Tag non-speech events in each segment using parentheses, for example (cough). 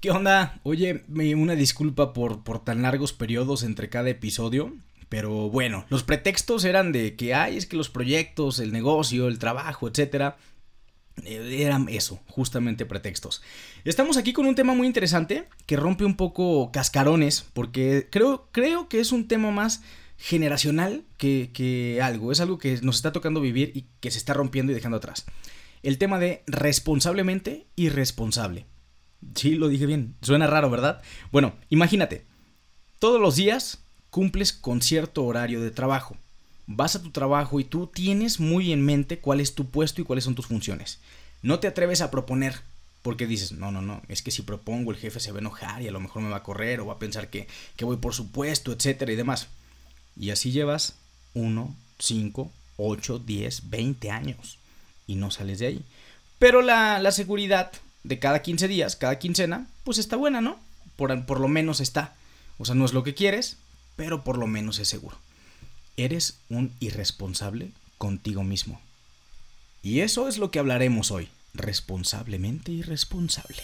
¿Qué onda? Oye, una disculpa por, por tan largos periodos entre cada episodio. Pero bueno, los pretextos eran de que, ay, es que los proyectos, el negocio, el trabajo, etcétera, eh, eran eso, justamente pretextos. Estamos aquí con un tema muy interesante que rompe un poco cascarones, porque creo, creo que es un tema más generacional que, que algo. Es algo que nos está tocando vivir y que se está rompiendo y dejando atrás. El tema de responsablemente irresponsable. Sí, lo dije bien. Suena raro, ¿verdad? Bueno, imagínate. Todos los días cumples con cierto horario de trabajo. Vas a tu trabajo y tú tienes muy en mente cuál es tu puesto y cuáles son tus funciones. No te atreves a proponer porque dices, no, no, no, es que si propongo el jefe se va a enojar y a lo mejor me va a correr o va a pensar que, que voy por su puesto, etcétera y demás. Y así llevas 1, 5, 8, 10, 20 años y no sales de ahí. Pero la, la seguridad de cada 15 días, cada quincena, pues está buena, ¿no? Por, por lo menos está. O sea, no es lo que quieres, pero por lo menos es seguro. Eres un irresponsable contigo mismo. Y eso es lo que hablaremos hoy. Responsablemente irresponsable.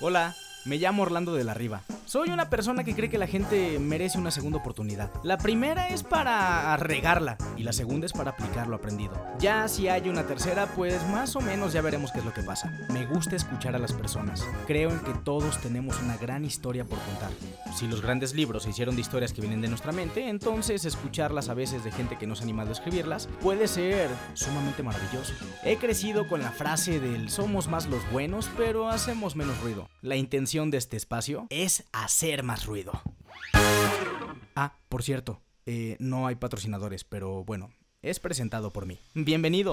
Hola. Me llamo Orlando de la Riva. Soy una persona que cree que la gente merece una segunda oportunidad. La primera es para regarla y la segunda es para aplicar lo aprendido. Ya si hay una tercera, pues más o menos ya veremos qué es lo que pasa. Me gusta escuchar a las personas. Creo en que todos tenemos una gran historia por contar. Si los grandes libros se hicieron de historias que vienen de nuestra mente, entonces escucharlas a veces de gente que no se ha animado a escribirlas puede ser sumamente maravilloso. He crecido con la frase del somos más los buenos, pero hacemos menos ruido. La intención de este espacio es hacer más ruido. Ah, por cierto, eh, no hay patrocinadores, pero bueno, es presentado por mí. Bienvenido.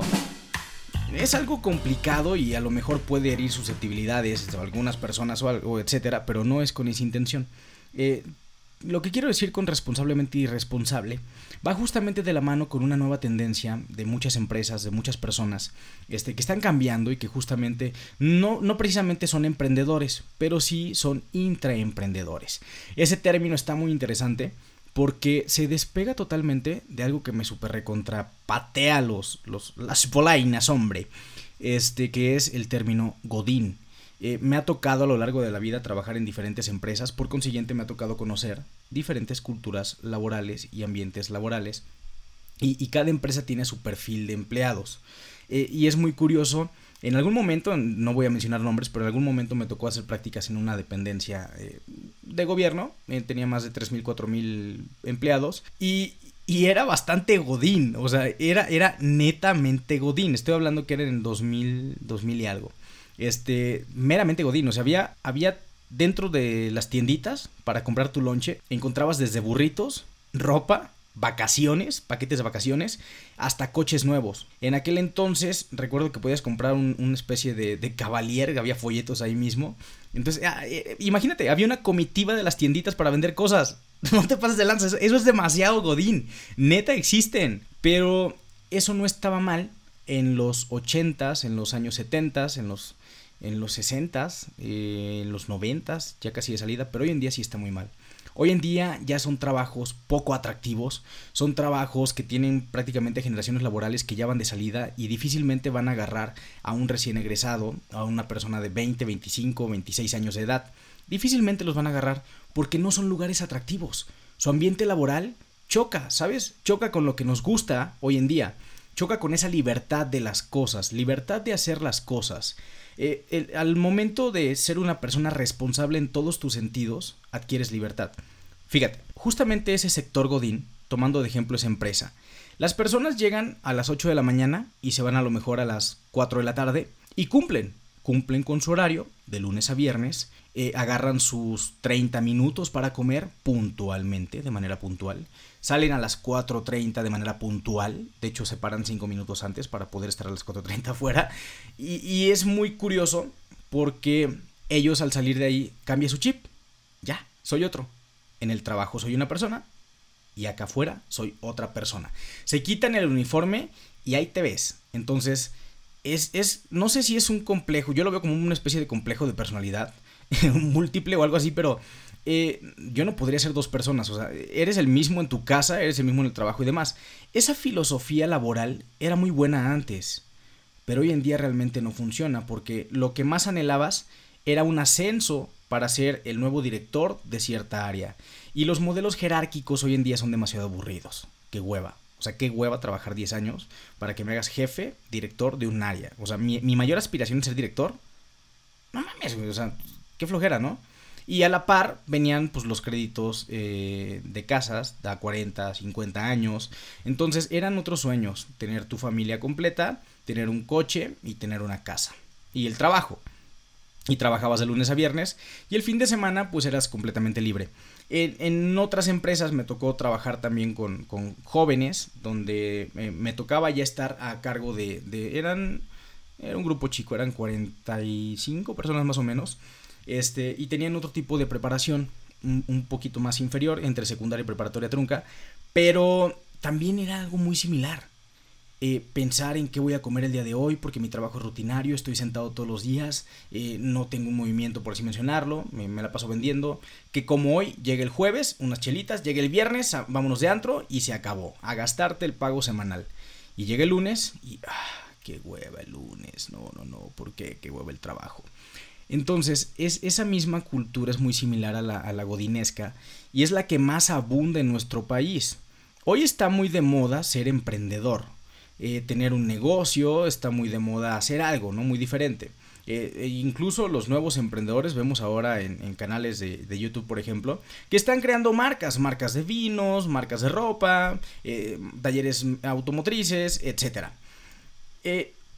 Es algo complicado y a lo mejor puede herir susceptibilidades de algunas personas o algo, etcétera, pero no es con esa intención. Eh, lo que quiero decir con responsablemente irresponsable va justamente de la mano con una nueva tendencia de muchas empresas, de muchas personas, este, que están cambiando y que justamente no, no precisamente son emprendedores, pero sí son intraemprendedores. Ese término está muy interesante porque se despega totalmente de algo que me super recontra patea los, los, las polainas, hombre, este, que es el término Godín. Eh, me ha tocado a lo largo de la vida trabajar en diferentes empresas, por consiguiente me ha tocado conocer diferentes culturas laborales y ambientes laborales. Y, cada empresa tiene su perfil de empleados. Eh, y es muy curioso, en algún momento, no voy a mencionar nombres, pero en algún momento me tocó hacer prácticas en una dependencia eh, de gobierno, tenía más de 3.000, 4.000 empleados. Y, era bastante godín, o sea, era, era netamente godín. Estoy hablando que era en 2000, 2000 y algo este, meramente godín. O sea, había, había dentro de las tienditas para comprar tu lonche, encontrabas desde burritos, ropa, vacaciones, paquetes de vacaciones, hasta coches nuevos. En aquel entonces recuerdo que podías comprar una especie de, de cavalier, había folletos ahí mismo. Entonces, ah, eh, imagínate, había una comitiva de las tienditas para vender cosas. (laughs) No te pases de lanza, eso, es demasiado godín. Neta existen. Pero eso no estaba mal en los 80s, en los años 70s, en los en los 60s, eh, en los 90s, ya casi de salida, pero hoy en día sí está muy mal. Hoy en día ya son trabajos poco atractivos, son trabajos que tienen prácticamente generaciones laborales que ya van de salida y difícilmente van a agarrar a un recién egresado, a una persona de 20, 25, 26 años de edad. Difícilmente los van a agarrar porque no son lugares atractivos. Su ambiente laboral choca, ¿sabes? Choca con lo que nos gusta hoy en día. Choca con esa libertad de las cosas, libertad de hacer las cosas. Eh, al momento de ser una persona responsable en todos tus sentidos, adquieres libertad. Fíjate, justamente ese sector Godín, tomando de ejemplo esa empresa, las personas llegan a las 8 de la mañana y se van a lo mejor a las 4 de la tarde y cumplen, cumplen con su horario de lunes a viernes, eh, agarran sus 30 minutos para comer puntualmente, de manera puntual, Salen a las 4.30 de manera puntual. De hecho, se paran 5 minutos antes para poder estar a las 4.30 afuera. Y, es muy curioso porque ellos al salir de ahí cambia su chip. Ya, soy otro. En el trabajo soy una persona y acá afuera soy otra persona. Se quitan el uniforme y ahí te ves. Entonces, es, es, no sé si es un complejo, yo lo veo como una especie de complejo de personalidad, (laughs) múltiple o algo así, pero eh, yo no podría ser dos personas, o sea, eres el mismo en tu casa, eres el mismo en el trabajo y demás. Esa filosofía laboral era muy buena antes, pero hoy en día realmente no funciona porque lo que más anhelabas era un ascenso para ser el nuevo director de cierta área. Y los modelos jerárquicos hoy en día son demasiado aburridos. Qué hueva. O sea, qué hueva trabajar 10 años para que me hagas jefe, director de un área. O sea, mi, mayor aspiración es ser director. No mames, o sea, qué flojera, ¿no? Y a la par venían pues los créditos eh, de casas a 40, 50 años. Entonces eran otros sueños, tener tu familia completa, tener un coche y tener una casa. Y el trabajo. Y trabajabas de lunes a viernes y el fin de semana pues eras completamente libre. En, otras empresas me tocó trabajar también con, jóvenes, donde me tocaba ya estar a cargo de, eran, era un grupo chico, eran 45 personas más o menos, este, y tenían otro tipo de preparación, un, poquito más inferior, entre secundaria y preparatoria trunca, pero también era algo muy similar. Eh, pensar en qué voy a comer el día de hoy, porque mi trabajo es rutinario, estoy sentado todos los días, eh, no tengo un movimiento por así mencionarlo, me, la paso vendiendo, que como hoy llegue el jueves, unas chelitas, llegue el viernes, vámonos de antro y se acabó, a gastarte el pago semanal. Y llega el lunes y, ah, qué hueva el lunes, no, no, no, ¿por qué? Qué hueva el trabajo. Entonces, es, esa misma cultura es muy similar a la, a la godinesca y es la que más abunda en nuestro país. Hoy está muy de moda ser emprendedor, eh, tener un negocio, está muy de moda hacer algo, ¿no? Muy diferente. Eh, e incluso los nuevos emprendedores, vemos ahora en, canales de, YouTube, por ejemplo, que están creando marcas, marcas de vinos, marcas de ropa, eh, talleres automotrices, etc.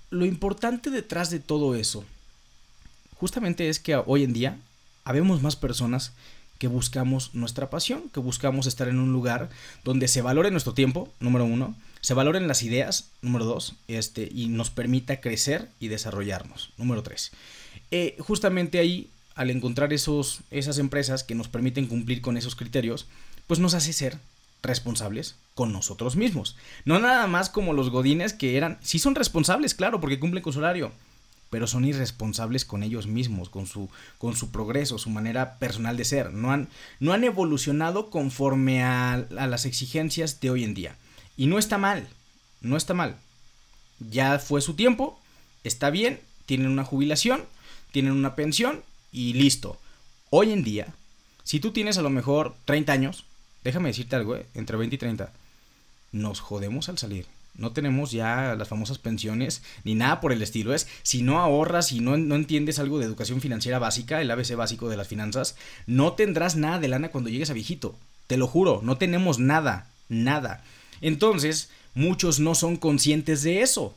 lo importante detrás de todo eso, justamente es que hoy en día habemos más personas que buscamos nuestra pasión, que buscamos estar en un lugar donde se valore nuestro tiempo, número uno, se valoren las ideas, número dos, este, y nos permita crecer y desarrollarnos, número tres. Eh, justamente ahí, al encontrar esos, esas empresas que nos permiten cumplir con esos criterios, pues nos hace ser responsables con nosotros mismos. No nada más como los godines que eran, sí son responsables, claro, porque cumplen con su horario, pero son irresponsables con ellos mismos, con su, con su progreso, su manera personal de ser. No han, no han evolucionado conforme a, a las exigencias de hoy en día. Y no está mal, no está mal. Ya fue su tiempo, está bien, tienen una jubilación, tienen una pensión y listo. Hoy en día, si tú tienes a lo mejor 30 años, déjame decirte algo, ¿eh? entre 20 y 30, nos jodemos al salir. No tenemos ya las famosas pensiones ni nada por el estilo. Es si no ahorras y no, no entiendes algo de educación financiera básica, el ABC básico de las finanzas, no tendrás nada de lana cuando llegues a viejito. Te lo juro, no tenemos nada, nada. Entonces, muchos no son conscientes de eso.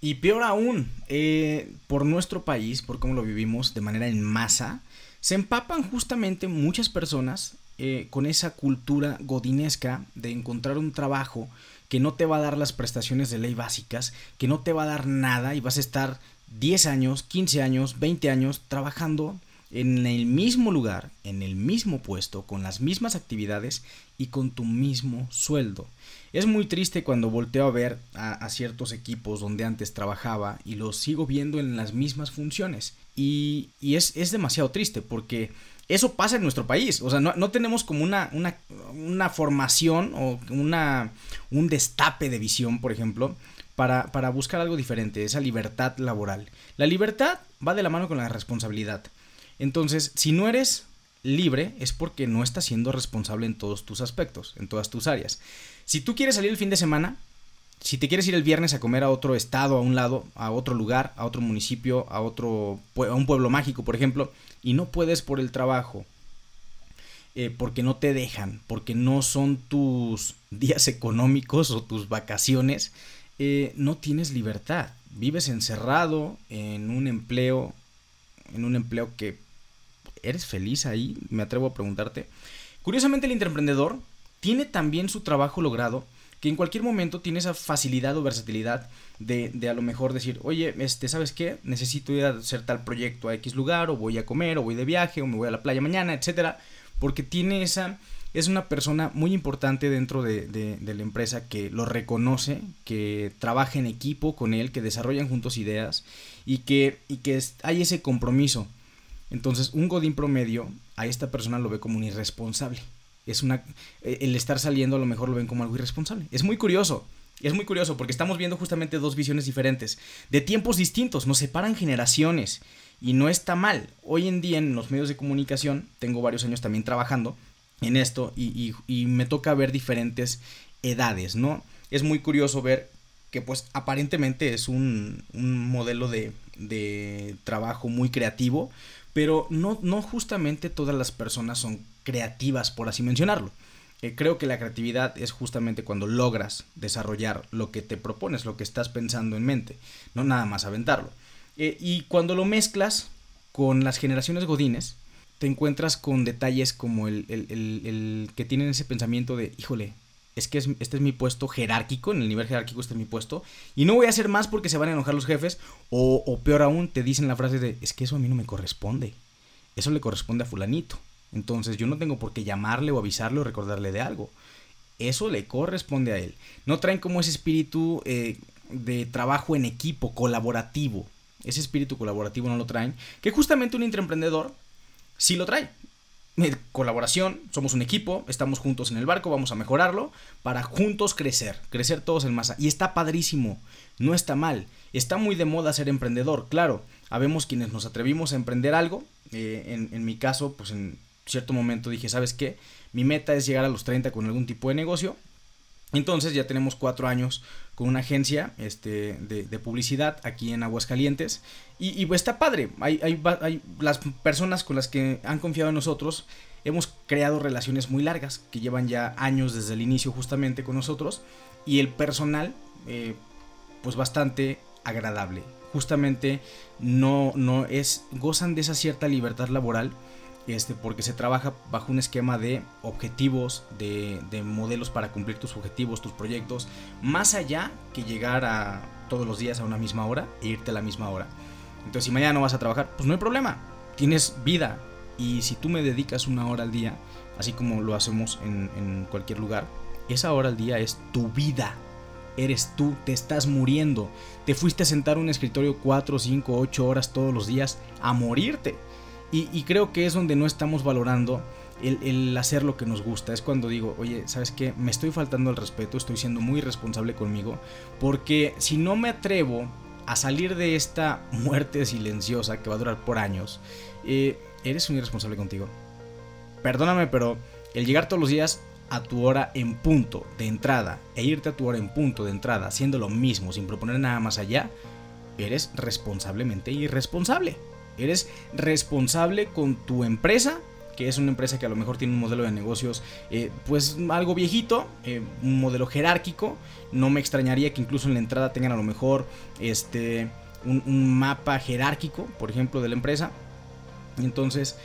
Y peor aún, eh, por nuestro país, por cómo lo vivimos de manera en masa, se empapan justamente muchas personas eh, con esa cultura godinesca de encontrar un trabajo que no te va a dar las prestaciones de ley básicas, que no te va a dar nada y vas a estar 10 años, 15 años, 20 años trabajando en el mismo lugar, en el mismo puesto, con las mismas actividades y con tu mismo sueldo. Es muy triste cuando volteo a ver a, ciertos equipos donde antes trabajaba y los sigo viendo en las mismas funciones. Y, es, demasiado triste porque eso pasa en nuestro país. O sea, no, tenemos como una, una, formación o una, un destape de visión, por ejemplo, para, para buscar algo diferente, esa libertad laboral. La libertad va de la mano con la responsabilidad. Entonces, si no eres libre es porque no estás siendo responsable en todos tus aspectos, en todas tus áreas. Si tú quieres salir el fin de semana, si te quieres ir el viernes a comer a otro estado, a un lado, a otro lugar, a otro municipio, a otro a un pueblo mágico, por ejemplo, y no puedes por el trabajo, eh, porque no te dejan, porque no son tus días económicos o tus vacaciones, eh, no tienes libertad. Vives encerrado en un empleo, en un empleo que ¿Eres feliz ahí? Me atrevo a preguntarte. Curiosamente el interemprendedor tiene también su trabajo logrado, que en cualquier momento tiene esa facilidad o versatilidad de, a lo mejor decir, oye, este, ¿sabes qué? Necesito ir a hacer tal proyecto a X lugar, o voy a comer, o voy de viaje, o me voy a la playa mañana, etcétera, porque tiene esa, es una persona muy importante dentro de, de, de, la empresa que lo reconoce, que trabaja en equipo con él, que desarrollan juntos ideas y que, y que hay ese compromiso entonces, un Godín promedio a esta persona lo ve como un irresponsable. Es una eh, el estar saliendo a lo mejor lo ven como algo irresponsable. Es muy curioso. Es muy curioso porque estamos viendo justamente dos visiones diferentes, de tiempos distintos, nos separan generaciones. y no está mal. Hoy en día en los medios de comunicación, tengo varios años también trabajando en esto y, me toca ver diferentes edades, ¿no? Es muy curioso ver que pues aparentemente es un, modelo de, de, trabajo muy creativo, pero no, no justamente todas las personas son creativas, por así mencionarlo. Eh, creo que la creatividad es justamente cuando logras desarrollar lo que te propones, lo que estás pensando en mente, no nada más aventarlo. Eh, y cuando lo mezclas con las generaciones godines, te encuentras con detalles como el, el, que tienen ese pensamiento de, híjole, es que este es mi puesto jerárquico, en el nivel jerárquico este es mi puesto, y no voy a hacer más porque se van a enojar los jefes, o, o peor aún, te dicen la frase de, es que eso a mí no me corresponde, eso le corresponde a fulanito. Entonces yo no tengo por qué llamarle o avisarle o recordarle de algo. Eso le corresponde a él. No traen como ese espíritu eh, de trabajo en equipo, colaborativo. Ese espíritu colaborativo no lo traen. Que justamente un intraemprendedor sí lo trae. Colaboración, somos un equipo, estamos juntos en el barco, vamos a mejorarlo para juntos crecer, crecer todos en masa. Y está padrísimo, no está mal. Está muy de moda ser emprendedor, claro. Habemos quienes nos atrevimos a emprender algo. Eh, en, en mi caso, pues en, cierto momento dije, ¿sabes qué? Mi meta es llegar a los 30 con algún tipo de negocio. Entonces ya tenemos cuatro años con una agencia este, de, publicidad aquí en Aguascalientes. Y, y está padre. Hay, las personas con las que han confiado en nosotros. Hemos creado relaciones muy largas que llevan ya años desde el inicio justamente con nosotros. Y el personal, eh, pues bastante agradable. Justamente no, no es, gozan de esa cierta libertad laboral este, porque se trabaja bajo un esquema de objetivos, de, modelos para cumplir tus objetivos, tus proyectos, más allá que llegar a todos los días a una misma hora e irte a la misma hora. Entonces, si mañana no vas a trabajar, pues no hay problema, tienes vida. Y si tú me dedicas una hora al día, así como lo hacemos en, cualquier lugar, esa hora al día es tu vida. Eres tú, te estás muriendo. Te fuiste a sentar un escritorio 4, 5, 8 horas todos los días a morirte y, creo que es donde no estamos valorando el, hacer lo que nos gusta. Es cuando digo, oye, ¿sabes qué? Me estoy faltando el respeto, estoy siendo muy responsable conmigo. Porque si no me atrevo a salir de esta muerte silenciosa que va a durar por años, eh, eres un irresponsable contigo. Perdóname, pero el llegar todos los días a tu hora en punto de entrada e irte a tu hora en punto de entrada haciendo lo mismo sin proponer nada más allá, eres responsablemente irresponsable. Eres responsable con tu empresa, que es una empresa que a lo mejor tiene un modelo de negocios eh, pues algo viejito, eh, un modelo jerárquico. No me extrañaría que incluso en la entrada tengan a lo mejor este, un, un mapa jerárquico, por ejemplo, de la empresa. Entonces,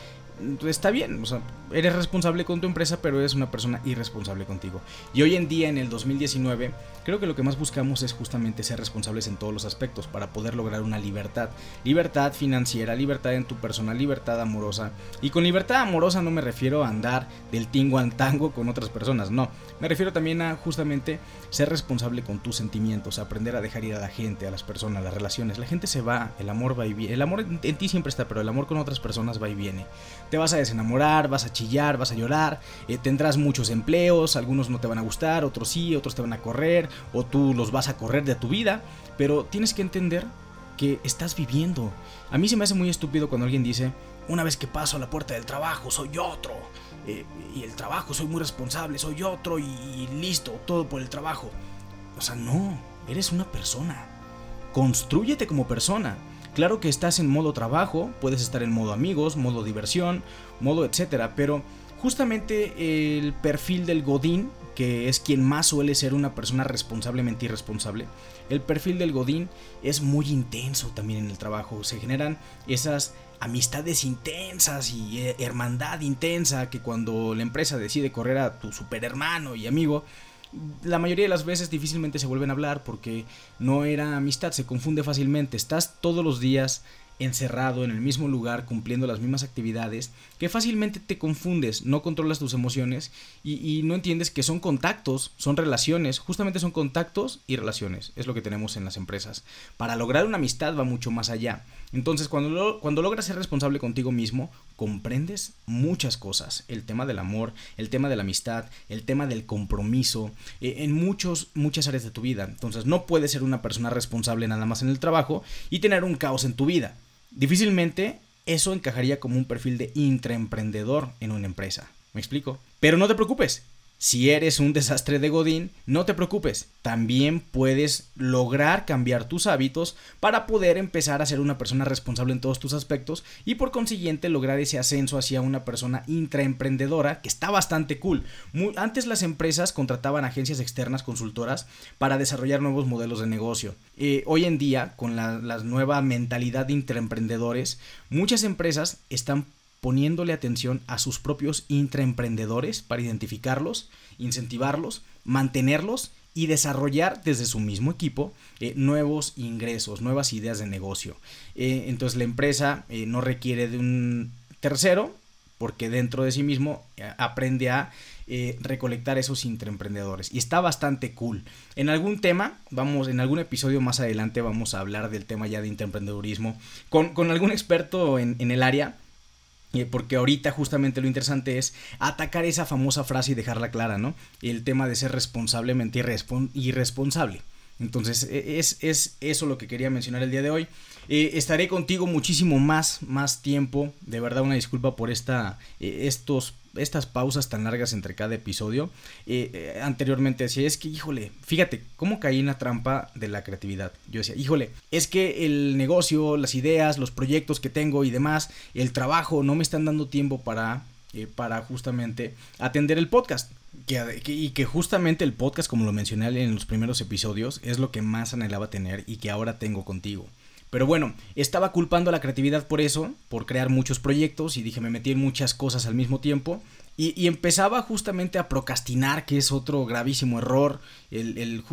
está bien, o sea, eres responsable con tu empresa, pero eres una persona irresponsable contigo. Y hoy en día, en el 2019, creo que lo que más buscamos es justamente ser responsables en todos los aspectos para poder lograr una libertad. Libertad financiera, libertad en tu persona, libertad amorosa. Y con libertad amorosa no me refiero a andar del tingo al tango con otras personas, no. Me refiero también a justamente ser responsable con tus sentimientos, aprender a dejar ir a la gente, a las personas, las relaciones. La gente se va, el amor va y viene. El amor en, ti siempre está, pero el amor con otras personas va y viene. Te vas a desenamorar, vas a vas a llorar, eh, tendrás muchos empleos, algunos no te van a gustar, otros sí, otros te van a correr, o tú los vas a correr de tu vida, pero tienes que entender que estás viviendo. A mí se me hace muy estúpido cuando alguien dice, una vez que paso a la puerta del trabajo, soy otro. Eh, y el trabajo, soy muy responsable, soy otro y, listo, todo por el trabajo. O sea, no, eres una persona. Construyete como persona. Claro que estás en modo trabajo, puedes estar en modo amigos, modo diversión, modo etcétera, pero justamente el perfil del Godín, que es quien más suele ser una persona responsablemente irresponsable, el perfil del Godín es muy intenso también en el trabajo. Se generan esas amistades intensas y eh, hermandad intensa que cuando la empresa decide correr a tu super hermano y amigo, la mayoría de las veces difícilmente se vuelven a hablar porque no era amistad, se confunde fácilmente. Estás todos los días encerrado en el mismo lugar cumpliendo las mismas actividades que fácilmente te confundes, no controlas tus emociones y, no entiendes que son contactos, son relaciones, justamente son contactos y relaciones, es lo que tenemos en las empresas. Para lograr una amistad va mucho más allá. Entonces cuando, cuando logras ser responsable contigo mismo, comprendes muchas cosas, el tema del amor, el tema de la amistad, el tema del compromiso, eh, en muchos, muchas áreas de tu vida. Entonces no puedes ser una persona responsable nada más en el trabajo y tener un caos en tu vida Difícilmente eso encajaría como un perfil de intraemprendedor en una empresa. ¿Me explico? Pero no te preocupes, si eres un desastre de Godín, no te preocupes, también puedes lograr cambiar tus hábitos para poder empezar a ser una persona responsable en todos tus aspectos y por consiguiente lograr ese ascenso hacia una persona intraemprendedora que está bastante cool. antes las empresas contrataban agencias externas consultoras para desarrollar nuevos modelos de negocio. Eh, hoy en día, con la, la nueva mentalidad de intraemprendedores, muchas empresas están poniéndole atención a sus propios intraemprendedores para identificarlos, incentivarlos, mantenerlos y desarrollar desde su mismo equipo eh, nuevos ingresos, nuevas ideas de negocio. Eh, entonces la empresa eh, no requiere de un tercero porque dentro de sí mismo aprende a recolectar esos intraemprendedores y está bastante cool. En algún tema, vamos, en algún episodio más adelante vamos a hablar del tema ya de intraemprendedurismo con, con algún experto en, el área porque ahorita justamente lo interesante es atacar esa famosa frase y dejarla clara, ¿no? El tema de ser responsablemente irresponsable. Entonces, e, es, es, eso lo que quería mencionar el día de hoy. Eh, estaré contigo muchísimo más, más tiempo. De verdad, una disculpa por esta, eh, estos estas pausas tan largas entre cada episodio. Eh, eh, anteriormente decía, es que, híjole, fíjate, cómo caí en la trampa de la creatividad. Yo decía, híjole, es que el negocio, las ideas, los proyectos que tengo y demás, el trabajo, no me están dando tiempo para, eh, para justamente atender el podcast. y que justamente el podcast, como lo mencioné en los primeros episodios, es lo que más anhelaba tener y que ahora tengo contigo. Pero bueno, estaba culpando a la creatividad por eso, por crear muchos proyectos y dije, me metí en muchas cosas al mismo tiempo. Y, empezaba justamente a procrastinar, que es otro gravísimo error, el,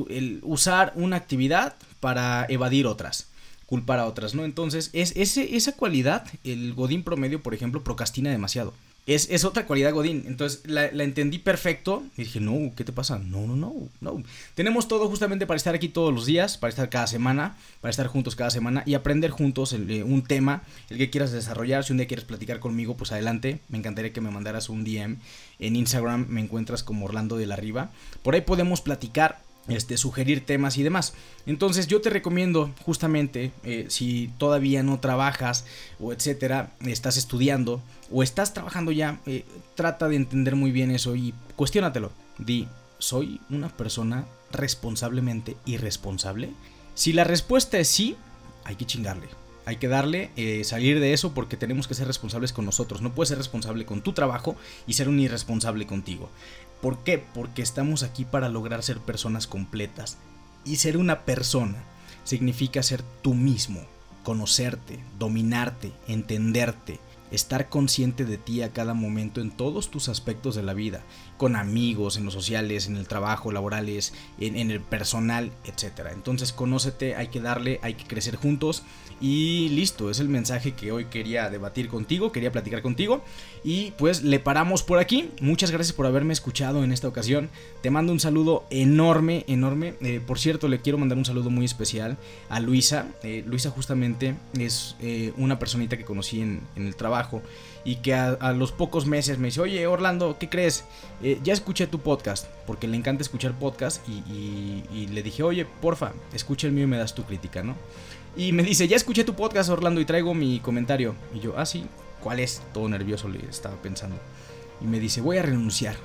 usar una actividad para evadir otras culpar a otras, ¿no? Entonces, es, ese, esa cualidad, el Godín promedio, por ejemplo, procrastina demasiado. Es, otra cualidad Godín. Entonces la, entendí perfecto. Y dije, no, ¿qué te pasa? No, no, no, no. Tenemos todo justamente para estar aquí todos los días, para estar cada semana, para estar juntos cada semana y aprender juntos eh, un tema, el que quieras desarrollar. Si un día quieres platicar conmigo, pues adelante. Me encantaría que me mandaras un DM. En Instagram me encuentras como Orlando de la Riva. Por ahí podemos platicar este, sugerir temas y demás. Entonces yo te recomiendo justamente eh, si todavía no trabajas o etcétera, estás estudiando o estás trabajando ya, eh, trata de entender muy bien eso y cuestiónatelo. Di, ¿soy una persona responsablemente irresponsable? Si la respuesta es sí, hay que chingarle. Hay que darle, eh, salir de eso porque tenemos que ser responsables con nosotros. No puedes ser responsable con tu trabajo y ser un irresponsable contigo. ¿Por qué? Porque estamos aquí para lograr ser personas completas. Y ser una persona significa ser tú mismo, conocerte, dominarte, entenderte, estar consciente de ti a cada momento en todos tus aspectos de la vida, con amigos, en los sociales, en el trabajo, laborales, en, el personal, etc. Entonces conócete, hay que darle, hay que crecer juntos y listo, es el mensaje que hoy quería debatir contigo, quería platicar contigo. Y pues le paramos por aquí. Muchas gracias por haberme escuchado en esta ocasión. Te mando un saludo enorme, enorme. Eh, por cierto, le quiero mandar un saludo muy especial a Luisa. Eh, Luisa justamente es eh, una personita que conocí en, el trabajo y que a, los pocos meses me dice, oye Orlando, ¿qué crees? ya escuché tu podcast, porque le encanta escuchar podcast y, y le dije, oye, porfa, escucha el mío y me das tu crítica, ¿no? Y me dice, ya escuché tu podcast, Orlando, y traigo mi comentario. Y yo, ah, sí, ¿cuál es? Todo nervioso le estaba pensando. Y me dice, voy a renunciar.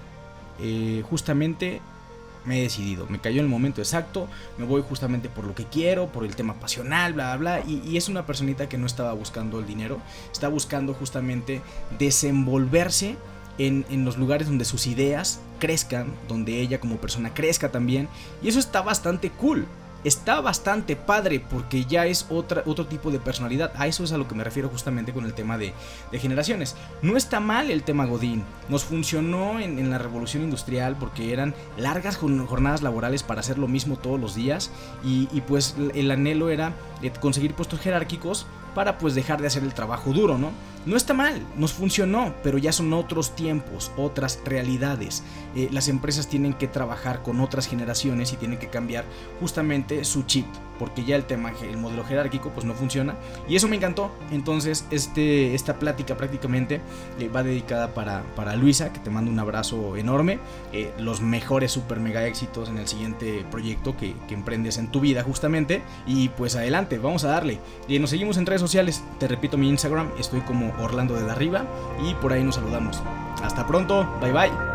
Eh, justamente me he decidido, me cayó en el momento exacto, me voy justamente por lo que quiero, por el tema pasional, bla, bla, bla. Y, es una personita que no estaba buscando el dinero, está buscando justamente desenvolverse en, en, los lugares donde sus ideas crezcan, donde ella como persona crezca también. Y eso está bastante cool está bastante padre porque ya es otra, otro tipo de personalidad. A eso es a lo que me refiero justamente con el tema de, generaciones. No está mal el tema Godín. Nos funcionó en, la revolución industrial porque eran largas jornadas laborales para hacer lo mismo todos los días y, y pues el anhelo era eh, conseguir puestos jerárquicos para pues dejar de hacer el trabajo duro, ¿no? No está mal, nos funcionó, pero ya son otros tiempos, otras realidades. Eh, las empresas tienen que trabajar con otras generaciones y tienen que cambiar justamente su chip. Porque ya el tema, el modelo jerárquico, pues no funciona. Y eso me encantó. Entonces, este, esta plática prácticamente eh, va dedicada para, para, Luisa, que te mando un abrazo enorme. Eh, los mejores super mega éxitos en el siguiente proyecto que, que, emprendes en tu vida, justamente. Y pues adelante, vamos a darle. Y nos seguimos en redes sociales. Te repito mi Instagram, estoy como Orlando de la Riva y por ahí nos saludamos. Hasta pronto, bye bye.